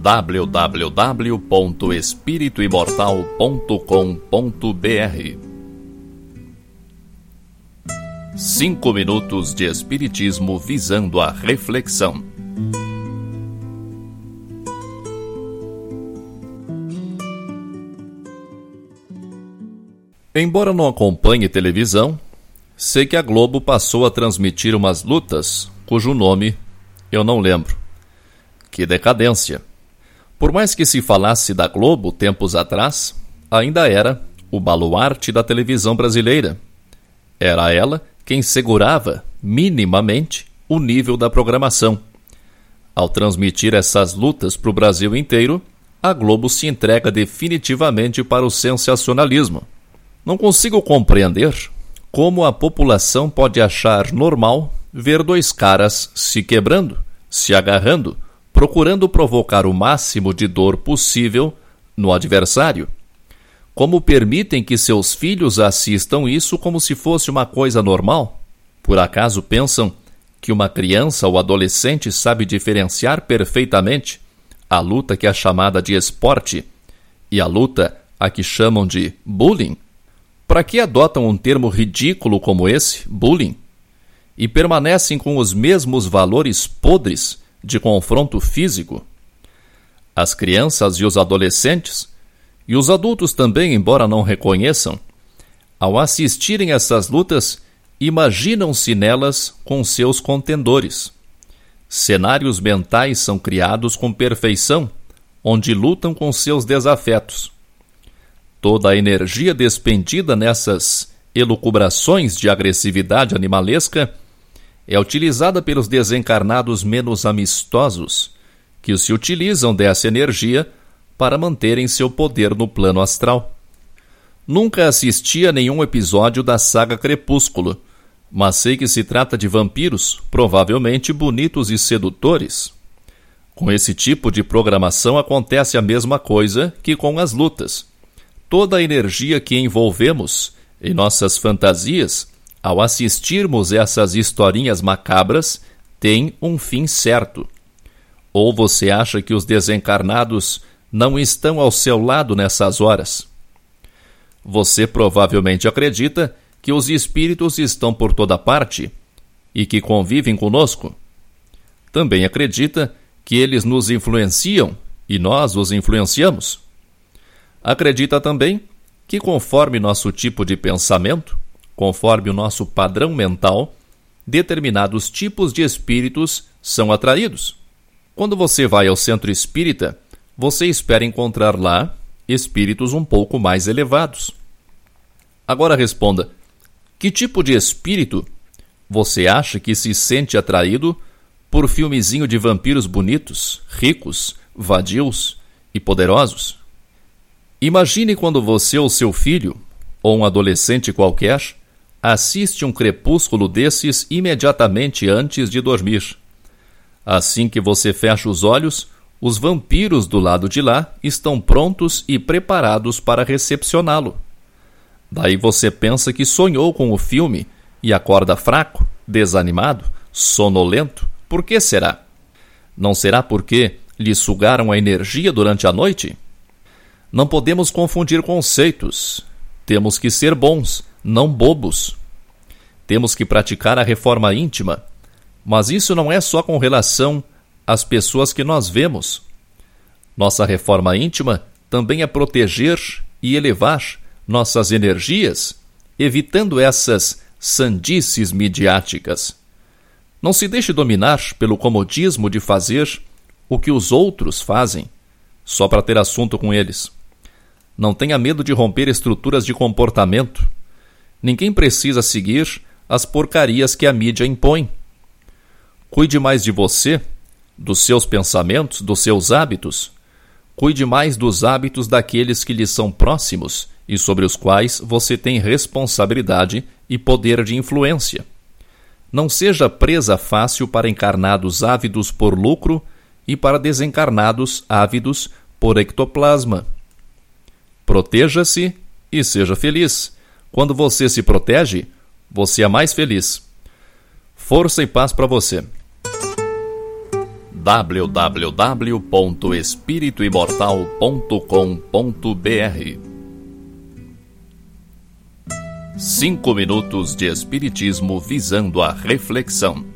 www.espirituimortal.com.br Cinco minutos de Espiritismo visando a reflexão. Embora não acompanhe televisão, sei que a Globo passou a transmitir umas lutas cujo nome eu não lembro. Que decadência! Por mais que se falasse da Globo tempos atrás, ainda era o baluarte da televisão brasileira. Era ela quem segurava, minimamente, o nível da programação. Ao transmitir essas lutas para o Brasil inteiro, a Globo se entrega definitivamente para o sensacionalismo. Não consigo compreender como a população pode achar normal ver dois caras se quebrando, se agarrando, procurando provocar o máximo de dor possível no adversário. Como permitem que seus filhos assistam isso como se fosse uma coisa normal? Por acaso pensam que uma criança ou adolescente sabe diferenciar perfeitamente a luta que é chamada de esporte e a luta a que chamam de bullying? Para que adotam um termo ridículo como esse, bullying, e permanecem com os mesmos valores podres de confronto físico. As crianças e os adolescentes, e os adultos também, embora não reconheçam, ao assistirem essas lutas, imaginam-se nelas com seus contendores. Cenários mentais são criados com perfeição, onde lutam com seus desafetos. Toda a energia despendida nessas elucubrações de agressividade animalesca é utilizada pelos desencarnados menos amistosos, que se utilizam dessa energia para manterem seu poder no plano astral. Nunca assisti a nenhum episódio da saga Crepúsculo, mas sei que se trata de vampiros, provavelmente bonitos e sedutores. Com esse tipo de programação acontece a mesma coisa que com as lutas. Toda a energia que envolvemos em nossas fantasias ao assistirmos essas historinhas macabras, tem um fim certo. Ou você acha que os desencarnados não estão ao seu lado nessas horas? Você provavelmente acredita que os espíritos estão por toda parte e que convivem conosco. Também acredita que eles nos influenciam e nós os influenciamos. Acredita também que, conforme nosso tipo de pensamento, Conforme o nosso padrão mental, determinados tipos de espíritos são atraídos. Quando você vai ao centro espírita, você espera encontrar lá espíritos um pouco mais elevados. Agora responda: que tipo de espírito você acha que se sente atraído por filmezinho de vampiros bonitos, ricos, vadios e poderosos? Imagine quando você ou seu filho, ou um adolescente qualquer, assiste um crepúsculo desses imediatamente antes de dormir. Assim que você fecha os olhos, os vampiros do lado de lá estão prontos e preparados para recepcioná-lo. Daí você pensa que sonhou com o filme e acorda fraco, desanimado, sonolento. Por que será? Não será porque lhe sugaram a energia durante a noite? Não podemos confundir conceitos. Temos que ser bons, não bobos. Temos que praticar a reforma íntima, mas isso não é só com relação às pessoas que nós vemos. Nossa reforma íntima também é proteger e elevar nossas energias, evitando essas sandices midiáticas. Não se deixe dominar pelo comodismo de fazer o que os outros fazem, só para ter assunto com eles. Não tenha medo de romper estruturas de comportamento Ninguém precisa seguir as porcarias que a mídia impõe. Cuide mais de você, dos seus pensamentos, dos seus hábitos. Cuide mais dos hábitos daqueles que lhe são próximos e sobre os quais você tem responsabilidade e poder de influência. Não seja presa fácil para encarnados ávidos por lucro e para desencarnados ávidos por ectoplasma. Proteja-se e seja feliz quando você se protege, você é mais feliz. Força e paz para você. www.espirituimortal.com.br Cinco minutos de espiritismo visando a reflexão.